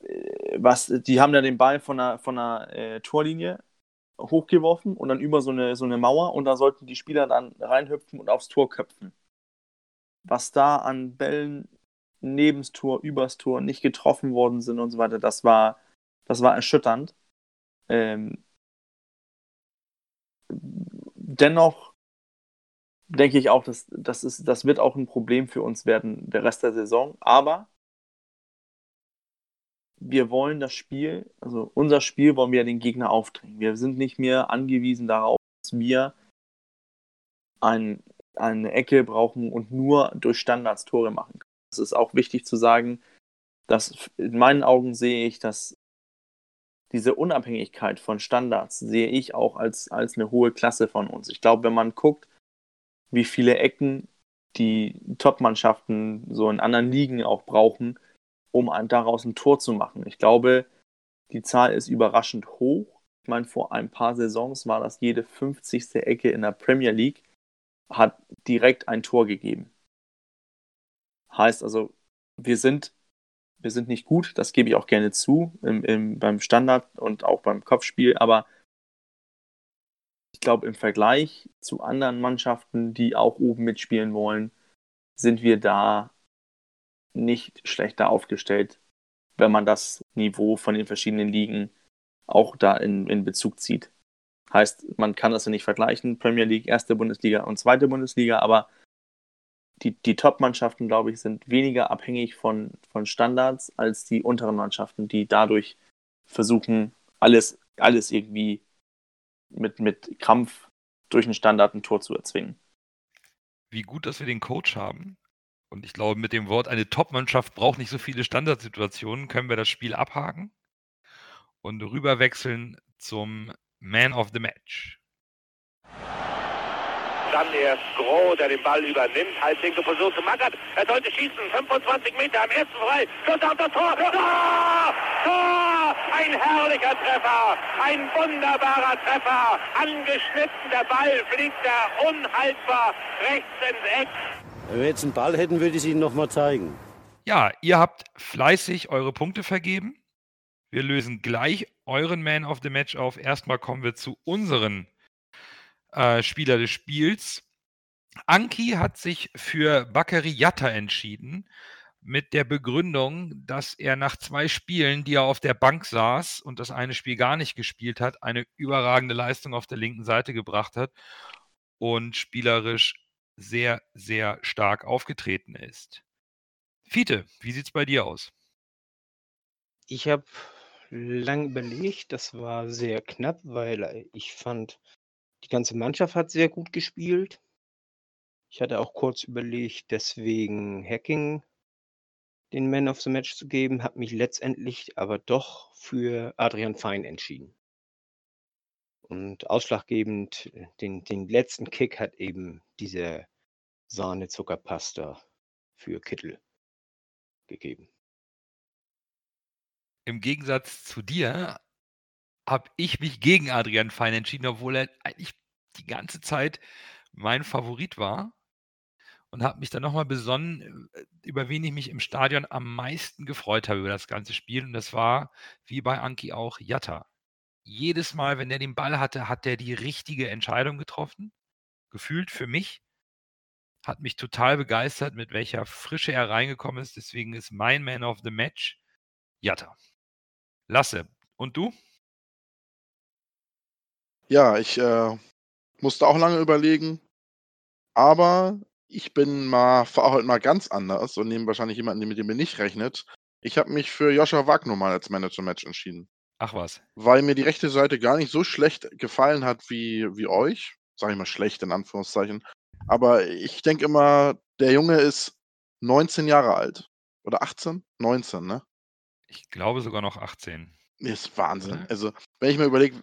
Äh, was, die haben da den Ball von der, von der äh, Torlinie hochgeworfen und dann über so eine, so eine Mauer und da sollten die Spieler dann reinhüpfen und aufs Tor köpfen. Was da an Bällen nebens Tor, übers Tor nicht getroffen worden sind und so weiter, das war, das war erschütternd. Ähm, dennoch denke ich auch, dass, das, ist, das wird auch ein Problem für uns werden, der Rest der Saison. Aber wir wollen das Spiel, also unser Spiel wollen wir den Gegner aufdrängen. Wir sind nicht mehr angewiesen darauf, dass wir ein, eine Ecke brauchen und nur durch Standards Tore machen können. Es ist auch wichtig zu sagen, dass in meinen Augen sehe ich, dass diese Unabhängigkeit von Standards sehe ich auch als, als eine hohe Klasse von uns. Ich glaube, wenn man guckt, wie viele Ecken die Top-Mannschaften so in anderen Ligen auch brauchen, um daraus ein Tor zu machen. Ich glaube, die Zahl ist überraschend hoch. Ich meine, vor ein paar Saisons war das jede 50. Ecke in der Premier League, hat direkt ein Tor gegeben. Heißt also, wir sind, wir sind nicht gut, das gebe ich auch gerne zu, im, im, beim Standard und auch beim Kopfspiel, aber ich glaube, im Vergleich zu anderen Mannschaften, die auch oben mitspielen wollen, sind wir da nicht schlechter aufgestellt, wenn man das Niveau von den verschiedenen Ligen auch da in, in Bezug zieht. Heißt, man kann das ja nicht vergleichen, Premier League, erste Bundesliga und zweite Bundesliga, aber die, die Top-Mannschaften, glaube ich, sind weniger abhängig von, von Standards als die unteren Mannschaften, die dadurch versuchen, alles, alles irgendwie mit, mit Krampf durch einen Standard ein Tor zu erzwingen. Wie gut, dass wir den Coach haben, und ich glaube, mit dem Wort, eine Top-Mannschaft braucht nicht so viele Standardsituationen, können wir das Spiel abhaken und rüberwechseln zum Man of the Match. Dann erst Groh, der den Ball übernimmt. Halblinke Position zu Magath. Er sollte schießen. 25 Meter am ersten frei. Schuss auf das Tor. Tor! Tor! Ein herrlicher Treffer. Ein wunderbarer Treffer. Angeschnitten. Der Ball fliegt da unhaltbar rechts ins Eck. Wenn wir jetzt einen Ball hätten, würde ich es Ihnen nochmal zeigen. Ja, ihr habt fleißig eure Punkte vergeben. Wir lösen gleich euren Man of the Match auf. Erstmal kommen wir zu unseren äh, Spieler des Spiels. Anki hat sich für Bakary Yatta entschieden mit der Begründung, dass er nach zwei Spielen, die er auf der Bank saß und das eine Spiel gar nicht gespielt hat, eine überragende Leistung auf der linken Seite gebracht hat und spielerisch sehr, sehr stark aufgetreten ist. Fiete, wie sieht es bei dir aus? Ich habe lang überlegt, das war sehr knapp, weil ich fand, die ganze Mannschaft hat sehr gut gespielt. Ich hatte auch kurz überlegt, deswegen Hacking den Man of the Match zu geben, habe mich letztendlich aber doch für Adrian Fein entschieden. Und ausschlaggebend, äh, den, den letzten Kick hat eben diese Sahne-Zuckerpasta für Kittel gegeben. Im Gegensatz zu dir habe ich mich gegen Adrian Fein entschieden, obwohl er eigentlich die ganze Zeit mein Favorit war und habe mich dann nochmal besonnen, äh, über wen ich mich im Stadion am meisten gefreut habe über das ganze Spiel. Und das war, wie bei Anki auch, Jatta jedes Mal, wenn er den Ball hatte, hat er die richtige Entscheidung getroffen. Gefühlt für mich. Hat mich total begeistert, mit welcher Frische er reingekommen ist. Deswegen ist mein Man of the Match Jatta. Lasse. Und du? Ja, ich äh, musste auch lange überlegen. Aber ich bin mal, fahre heute mal ganz anders und nehme wahrscheinlich jemanden, mit dem ihr nicht rechnet. Ich habe mich für Joscha Wagner mal als Manager-Match entschieden. Ach was. Weil mir die rechte Seite gar nicht so schlecht gefallen hat wie, wie euch. Sag ich mal schlecht in Anführungszeichen. Aber ich denke immer, der Junge ist 19 Jahre alt. Oder 18? 19, ne? Ich glaube sogar noch 18. Ist Wahnsinn. Also, wenn ich mir überlege,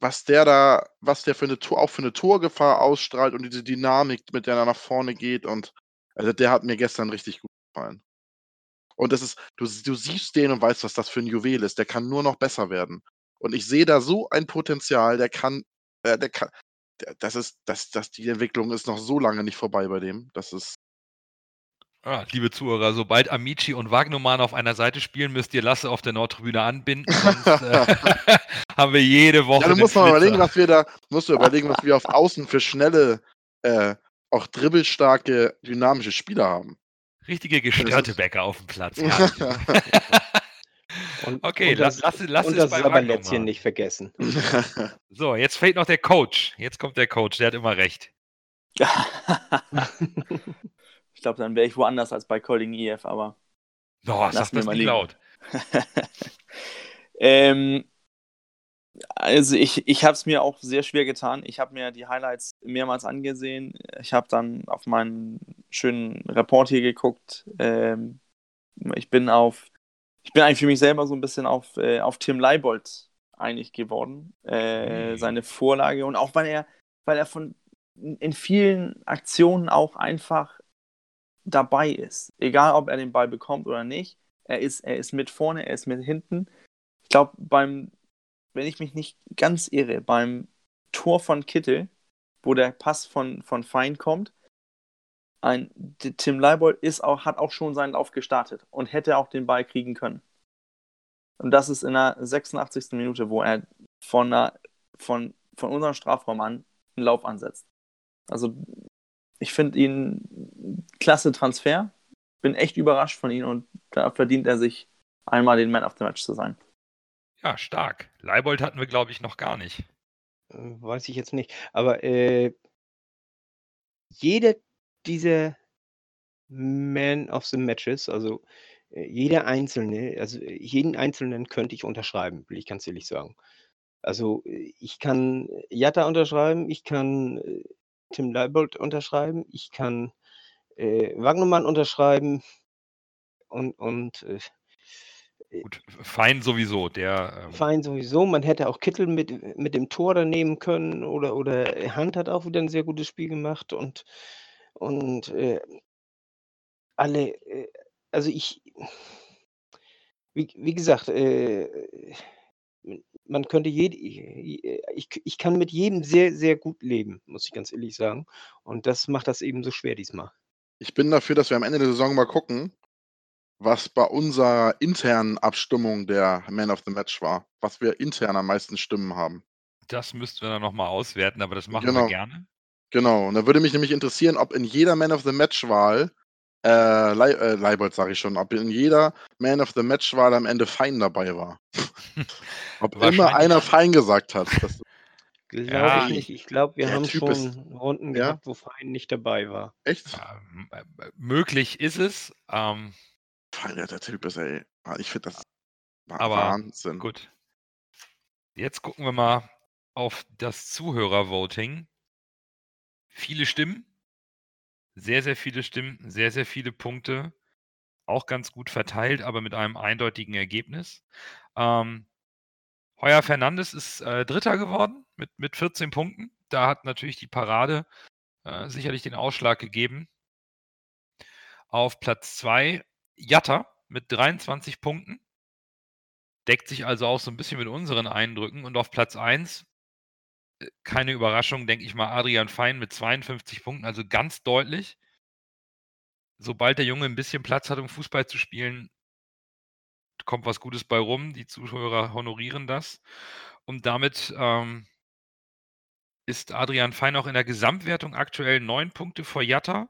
was der da, was der für eine Tor, auch für eine Torgefahr ausstrahlt und diese Dynamik, mit der er nach vorne geht und also der hat mir gestern richtig gut gefallen. Und das ist, du, du siehst den und weißt, was das für ein Juwel ist. Der kann nur noch besser werden. Und ich sehe da so ein Potenzial, der kann, äh, der kann, das ist, das, das, die Entwicklung ist noch so lange nicht vorbei bei dem. Das ist. Ah, liebe Zuhörer, sobald Amici und Wagnumann auf einer Seite spielen, müsst ihr Lasse auf der Nordtribüne anbinden, sonst äh, haben wir jede Woche. Ja, du musst mal überlegen, was wir da, musst du überlegen, was wir auf Außen für schnelle, äh, auch dribbelstarke, dynamische Spieler haben. Richtige gestörte ist- Bäcker auf dem Platz. herrlich. Und, Okay, und lass, das, lass, lass und es das Wagnumann. nicht vergessen. So, jetzt fehlt noch der Coach. Jetzt kommt der Coach, der hat immer recht. Ich glaube, dann wäre ich woanders als bei Calling EF, aber. Lass sag mir das mal nicht laut. ähm, also ich, ich habe es mir auch sehr schwer getan. Ich habe mir die Highlights mehrmals angesehen. Ich habe dann auf meinen schönen Report hier geguckt. Ähm, ich bin auf, ich bin eigentlich für mich selber so ein bisschen auf, äh, auf Tim Leibold einig geworden. Äh, Hm. Seine Vorlage und auch weil er, weil er von in vielen Aktionen auch einfach dabei ist. Egal, ob er den Ball bekommt oder nicht. Er ist, er ist mit vorne, er ist mit hinten. Ich glaube, beim, wenn ich mich nicht ganz irre, beim Tor von Kittel, wo der Pass von, von Fein kommt, ein, Tim Leibold ist auch, hat auch schon seinen Lauf gestartet und hätte auch den Ball kriegen können. Und das ist in der 86. Minute, wo er von, einer, von, von unserem Strafraum an einen Lauf ansetzt. Also ich finde ihn klasse Transfer. Bin echt überrascht von ihm und da verdient er sich einmal den Man of the Match zu sein. Ja, stark. Leibold hatten wir, glaube ich, noch gar nicht. Äh, Weiß ich jetzt nicht. Aber äh, jeder dieser Man of the Matches, also äh, jeder einzelne, also jeden einzelnen könnte ich unterschreiben, will ich ganz ehrlich sagen. Also äh, ich kann Jatta unterschreiben, ich kann äh, Tim Leibold unterschreiben, ich kann äh, Wagnermann unterschreiben und, und äh, Gut, fein sowieso. Der, ähm, Fein sowieso. Man hätte auch Kittel mit, mit dem Tor da nehmen können oder, oder Hand hat auch wieder ein sehr gutes Spiel gemacht und, und äh, alle, äh, also ich, wie, wie gesagt, äh, man könnte jede, ich, ich kann mit jedem sehr, sehr gut leben, muss ich ganz ehrlich sagen. Und das macht das eben so schwer diesmal. Ich bin dafür, dass wir am Ende der Saison mal gucken, was bei unserer internen Abstimmung der Man of the Match war. Was wir intern am meisten Stimmen haben. das müssten wir dann nochmal auswerten, aber das machen Genau. wir gerne. Genau. Und da würde mich nämlich interessieren, ob in jeder Man of the Match-Wahl, äh, Lei äh, Leibold sage ich schon, ob in jeder Man of the Match-Wahl am Ende Fein dabei war. ob immer einer Fein gesagt hat. Das, Glaube Ja, ich nicht. Ich glaube, wir der haben Typ schon ist- Runden Ja? gehabt, wo Fein nicht dabei war. echt? Ähm, äh, äh, möglich ist es. Ähm, Fein, der Typ ist, ey. Ah, Ich finde das Aber Wahnsinn. gut. Jetzt gucken wir mal auf das Zuhörervoting. Viele Stimmen. Sehr, sehr viele Stimmen, sehr, sehr viele Punkte. Auch ganz gut verteilt, aber mit einem eindeutigen Ergebnis. Ähm, Heuer Fernandes ist äh, Dritter geworden mit, mit 14 Punkten. Da hat natürlich die Parade äh, sicherlich den Ausschlag gegeben. Auf Platz 2 Jatta mit 23 Punkten. Deckt sich also auch so ein bisschen mit unseren Eindrücken. Und auf Platz 1, äh, keine Überraschung, denke ich mal, Adrian Fein mit 52 Punkten, also ganz deutlich. Sobald der Junge ein bisschen Platz hat, um Fußball zu spielen, kommt was Gutes bei rum. Die Zuhörer honorieren das. Und damit ähm, ist Adrian Fein auch in der Gesamtwertung aktuell neun Punkte vor Jatta.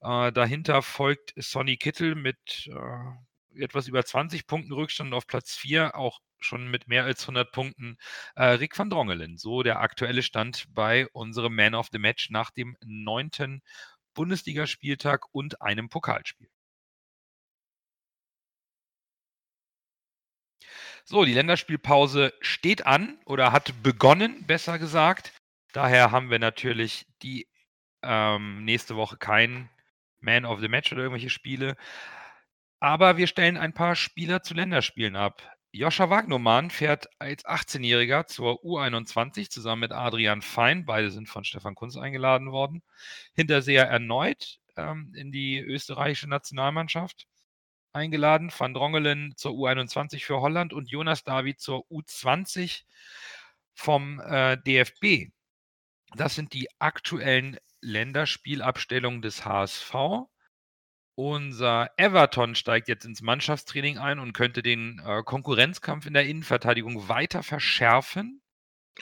Äh, dahinter folgt Sonny Kittel mit äh, etwas über 20 Punkten Rückstand auf Platz 4, auch schon mit mehr als 100 Punkten. Äh, Rick van Drongelen, so der aktuelle Stand bei unserem Man of the Match nach dem neunten Bundesligaspieltag und einem Pokalspiel. So, die Länderspielpause steht an oder hat begonnen, besser gesagt. Daher haben wir natürlich die ähm, nächste Woche kein Man of the Match oder irgendwelche Spiele. Aber wir stellen ein paar Spieler zu Länderspielen ab. Joscha Wagnermann fährt als 18-Jähriger zur U21 zusammen mit Adrian Fein. Beide sind von Stefan Kunz eingeladen worden. Hinterseher erneut ähm, in die österreichische Nationalmannschaft eingeladen. Van Drongelen zur U21 für Holland und Jonas David zur U20 vom äh, DFB. Das sind die aktuellen Länderspielabstellungen des HSV. Unser Everton steigt jetzt ins Mannschaftstraining ein und könnte den äh, Konkurrenzkampf in der Innenverteidigung weiter verschärfen.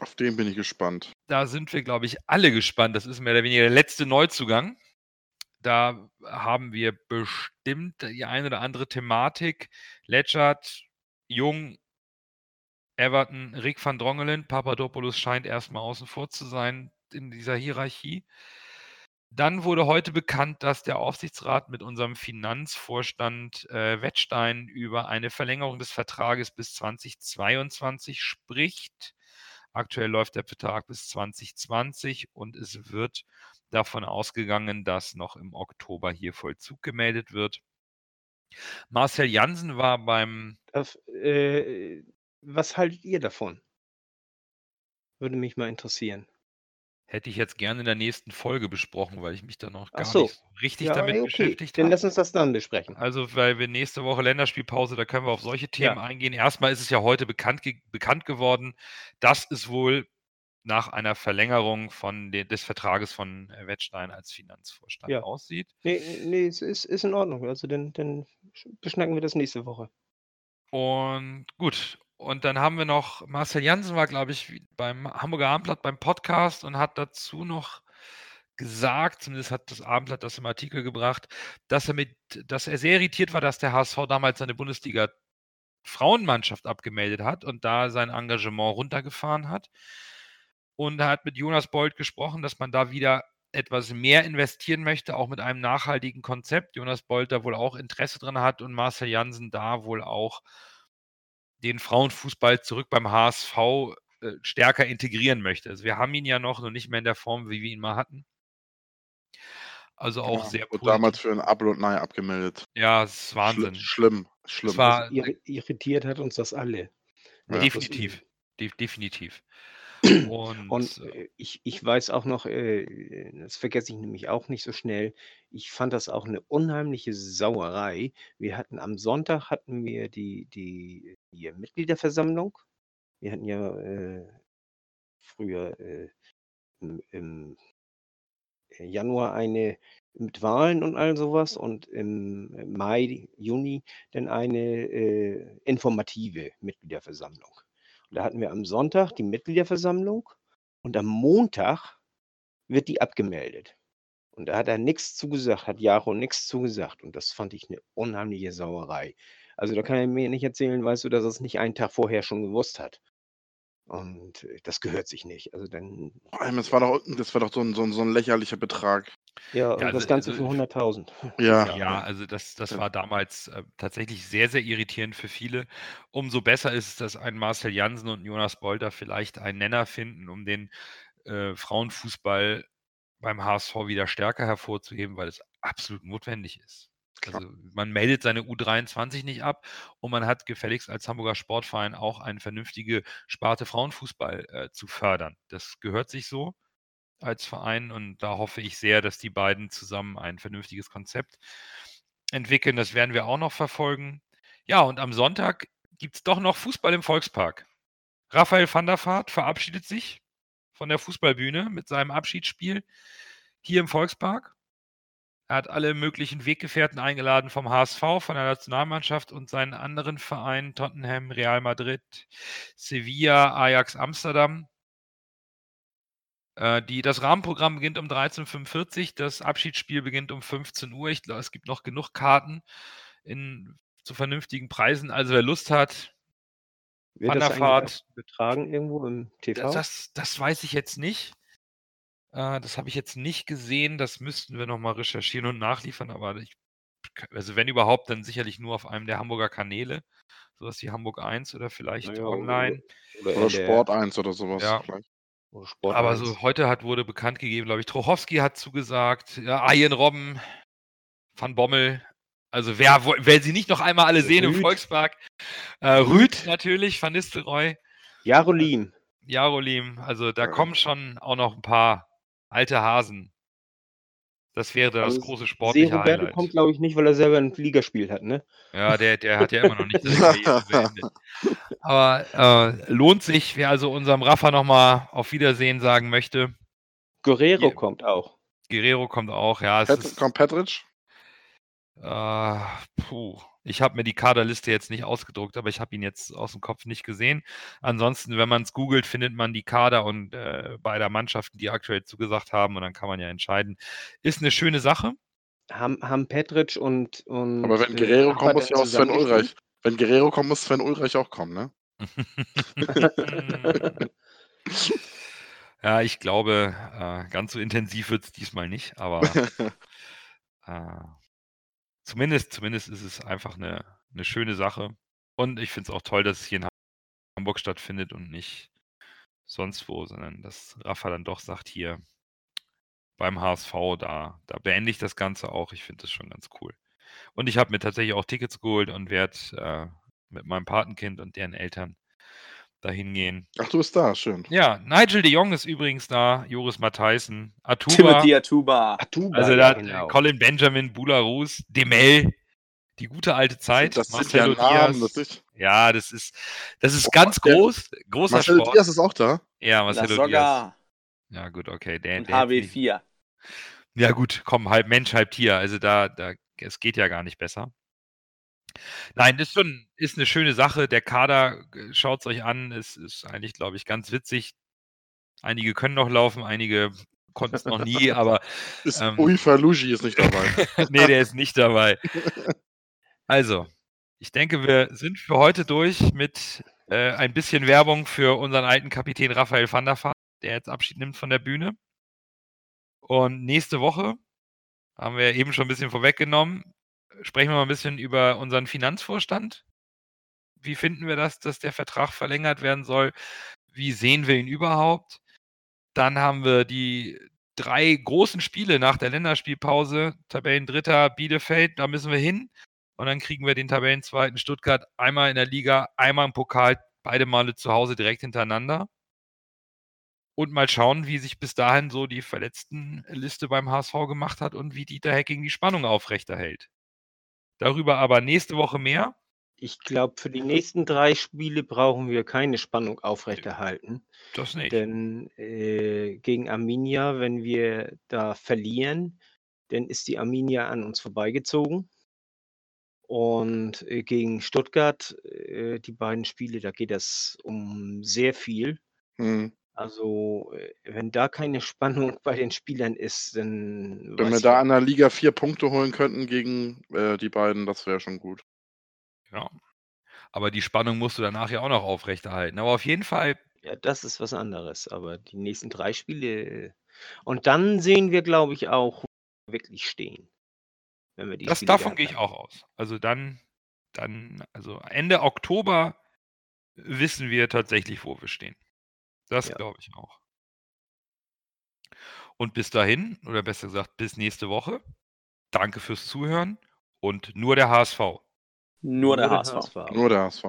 Auf den bin ich gespannt. Da sind wir, glaube ich, alle gespannt. Das ist mehr oder weniger der letzte Neuzugang. Da haben wir bestimmt die eine oder andere Thematik. Letschert, Jung, Everton, Rick van Drongelen, Papadopoulos scheint erstmal außen vor zu sein in dieser Hierarchie. Dann wurde heute bekannt, dass der Aufsichtsrat mit unserem Finanzvorstand äh, Wettstein über eine Verlängerung des Vertrages bis 2022 spricht. Aktuell läuft der Vertrag bis 2020 und es wird davon ausgegangen, dass noch im Oktober hier Vollzug gemeldet wird. Marcel Jansen war beim. Das, äh, was haltet ihr davon? Würde mich mal interessieren. Hätte ich jetzt gerne in der nächsten Folge besprochen, weil ich mich da noch Ach gar so. nicht so richtig Ja, damit okay. beschäftigt Dann habe. lass uns das dann besprechen. Also, weil wir nächste Woche Länderspielpause, da können wir auf solche Themen Ja. eingehen. Erstmal ist es ja heute bekannt, ge bekannt geworden, dass es wohl nach einer Verlängerung von de des Vertrages von Wettstein als Finanzvorstand Ja. aussieht. Nee, nee, es ist, ist in Ordnung. Also dann, dann beschnacken wir das nächste Woche. Und gut. Und dann haben wir noch, Marcel Jansen war, glaube ich, beim Hamburger Abendblatt beim Podcast und hat dazu noch gesagt, zumindest hat das Abendblatt das im Artikel gebracht, dass er mit, dass er sehr irritiert war, dass der HSV damals seine Bundesliga Frauenmannschaft abgemeldet hat und da sein Engagement runtergefahren hat. Und er hat mit Jonas Bold gesprochen, dass man da wieder etwas mehr investieren möchte, auch mit einem nachhaltigen Konzept. Jonas Bold da wohl auch Interesse dran hat und Marcel Jansen da wohl auch den Frauenfußball zurück beim HSV äh, stärker integrieren möchte. Also wir haben ihn ja noch, nur nicht mehr in der Form, wie wir ihn mal hatten. Also auch Ja, sehr wurde positiv. damals für ein Apfel und Ei abgemeldet. Ja, es ist Schli- Wahnsinn. Schlimm, schlimm. Es war Also irri- irritiert hat uns das alle. Ja. definitiv, de definitiv. Und, Und äh, ich, ich weiß auch noch, äh, das vergesse ich nämlich auch nicht so schnell, ich fand das auch eine unheimliche Sauerei. Wir hatten am Sonntag hatten wir die, die, die Mitgliederversammlung. Wir hatten ja äh, früher äh, im, im Januar eine mit Wahlen und all sowas und im Mai, Juni dann eine äh, informative Mitgliederversammlung. Da hatten wir am Sonntag die Mitgliederversammlung und am Montag wird die abgemeldet. Und da hat er nichts zugesagt, hat Jaro nichts zugesagt. Und das fand ich eine unheimliche Sauerei. Also da kann er mir nicht erzählen, weißt du, dass er es nicht einen Tag vorher schon gewusst hat. Und äh, das gehört sich nicht. Also dann, das war doch, das war doch so ein, so ein, so ein lächerlicher Betrag. Ja, und also- das Ganze also- für 100.000. Ja. Ja, also das, das Ja. war damals äh, tatsächlich sehr, sehr irritierend für viele. Umso besser ist es, dass ein Marcel Jansen und Jonas Bolter vielleicht einen Nenner finden, um den äh, Frauenfußball beim HSV wieder stärker hervorzuheben, weil es absolut notwendig ist. Klar. Also man meldet seine U23 nicht ab und man hat gefälligst als Hamburger Sportverein auch eine vernünftige Sparte Frauenfußball äh, zu fördern. Das gehört sich so als Verein und da hoffe ich sehr, dass die beiden zusammen ein vernünftiges Konzept entwickeln. Das werden wir auch noch verfolgen. Ja, und am Sonntag gibt es doch noch Fußball im Volkspark. Raphael van der Vaart verabschiedet sich von der Fußballbühne mit seinem Abschiedsspiel hier im Volkspark. Er hat alle möglichen Weggefährten eingeladen vom HSV, von der Nationalmannschaft und seinen anderen Vereinen Tottenham, Real Madrid, Sevilla, Ajax Amsterdam. Äh, die, das Rahmenprogramm beginnt um 13.45 Uhr, das Abschiedsspiel beginnt um 15 Uhr. Ich glaube, es gibt noch genug Karten in, zu vernünftigen Preisen. Also wer Lust hat, Wird das auch betragen irgendwo im TV? das, das weiß ich jetzt nicht. Äh, das habe ich jetzt nicht gesehen. Das müssten wir nochmal recherchieren und nachliefern. Aber ich, also wenn überhaupt, dann sicherlich nur auf einem der Hamburger Kanäle. Sowas wie Hamburg 1 oder vielleicht Naja, online. Oder, Oder Sport 1 oder sowas. Ja. vielleicht. Aber 1. so heute hat, wurde bekannt gegeben, glaube ich, Trochowski hat zugesagt, ja, Ayen Robben, Van Bommel. Also wer, wer sie nicht noch einmal alle sehen im Rüd. Volkspark. Äh, Rüd natürlich, Van Nistelrooy, Jarolim. Jarolim. Also da Ja. kommen schon auch noch ein paar alte Hasen. Das wäre das Also große sportliche Roberto Highlight. kommt, glaube ich, nicht, weil er selber ein Ligaspiel hat, ne? Ja, der, der hat ja immer noch nicht Karriere beendet. Aber äh, lohnt sich, wer also unserem Rafa nochmal auf Wiedersehen sagen möchte. Guerrero Hier. kommt auch. Guerrero kommt auch, ja. Es Pet ist, kommt Petric? äh, puh. Ich habe mir die Kaderliste jetzt nicht ausgedruckt, aber ich habe ihn jetzt aus dem Kopf nicht gesehen. Ansonsten, wenn man es googelt, findet man die Kader und äh, beider Mannschaften, die aktuell zugesagt haben und dann kann man ja entscheiden. Ist eine schöne Sache. Haben, haben Petric und, und. Aber wenn äh, Guerrero kommt, muss ja auch Sven Ulreich. Wenn Guerrero kommt, muss Sven Ulreich auch kommen, ne? ja, ich glaube, äh, ganz so intensiv wird es diesmal nicht, aber äh, zumindest, zumindest ist es einfach eine, eine schöne Sache. Und ich finde es auch toll, dass es hier in Hamburg stattfindet und nicht sonst wo, sondern dass Rafa dann doch sagt, hier beim HSV, da, da beende ich das Ganze auch. Ich finde das schon ganz cool. Und ich habe mir tatsächlich auch Tickets geholt und werde äh, mit meinem Patenkind und deren Eltern dahin gehen. Ach, du bist da, schön. Ja, Nigel de Jong ist übrigens da, Joris Matthijssen, Atuba, Timothy Atuba. Atuba, also ja, da genau. Colin Benjamin, Bularus, Demel, die gute alte Zeit. das sind ja Marcelo Namen. Diaz. Das ist, Ja, das ist, das ist Boah, ganz der- groß, großer Marcelo Sport. Diaz ist auch da. Ja, Marcelo Diaz. Ja, gut, okay. Der, und der hat sich- HW4. Ja, gut, komm, halb Mensch, halb Tier. Also da, da, es geht ja gar nicht besser. Nein, das ist schon, ist eine schöne Sache. Der Kader, schaut es euch an, es ist eigentlich, glaube ich, ganz witzig. Einige können noch laufen, einige konnten es noch nie, aber Ist Ähm. Uifa Luigi ist nicht dabei. nee, der ist nicht dabei. Also, ich denke, wir sind für heute durch mit äh, ein bisschen Werbung für unseren alten Kapitän Raphael van der Vaart, der jetzt Abschied nimmt von der Bühne. Und nächste Woche haben wir eben schon ein bisschen vorweggenommen. Sprechen wir mal ein bisschen über unseren Finanzvorstand. Wie finden wir das, dass der Vertrag verlängert werden soll? Wie sehen wir ihn überhaupt? Dann haben wir die drei großen Spiele nach der Länderspielpause. Tabellendritter Bielefeld, da müssen wir hin. Und dann kriegen wir den Tabellenzweiten Stuttgart einmal in der Liga, einmal im Pokal, beide Male zu Hause direkt hintereinander. Und mal schauen, wie sich bis dahin so die Verletztenliste beim HSV gemacht hat und wie Dieter Hecking die Spannung aufrechterhält. Darüber aber nächste Woche mehr. Ich glaube, für die nächsten drei Spiele brauchen wir keine Spannung aufrechterhalten. Das nicht. Denn äh, gegen Arminia, wenn wir da verlieren, dann ist die Arminia an uns vorbeigezogen. Und äh, gegen Stuttgart, äh, die beiden Spiele, da geht es um sehr viel. Hm. Also, äh, wenn da keine Spannung bei den Spielern ist, dann Wenn wir da an der Liga vier Punkte holen könnten gegen äh, die beiden, das wäre schon gut. Ja. Aber die Spannung musst du danach ja auch noch aufrechterhalten. Aber auf jeden Fall, Ja, das ist was anderes. Aber die nächsten drei Spiele. Und dann sehen wir, glaube ich, auch, wo wir wirklich stehen. Wenn wir die das, Spiele davon gehe ich auch aus. Also dann, dann, also Ende Oktober wissen wir tatsächlich, wo wir stehen. Das Ja. glaube ich auch. Und bis dahin, oder besser gesagt, bis nächste Woche. Danke fürs Zuhören und nur der HSV. Nur der HSV. Nur der HSV.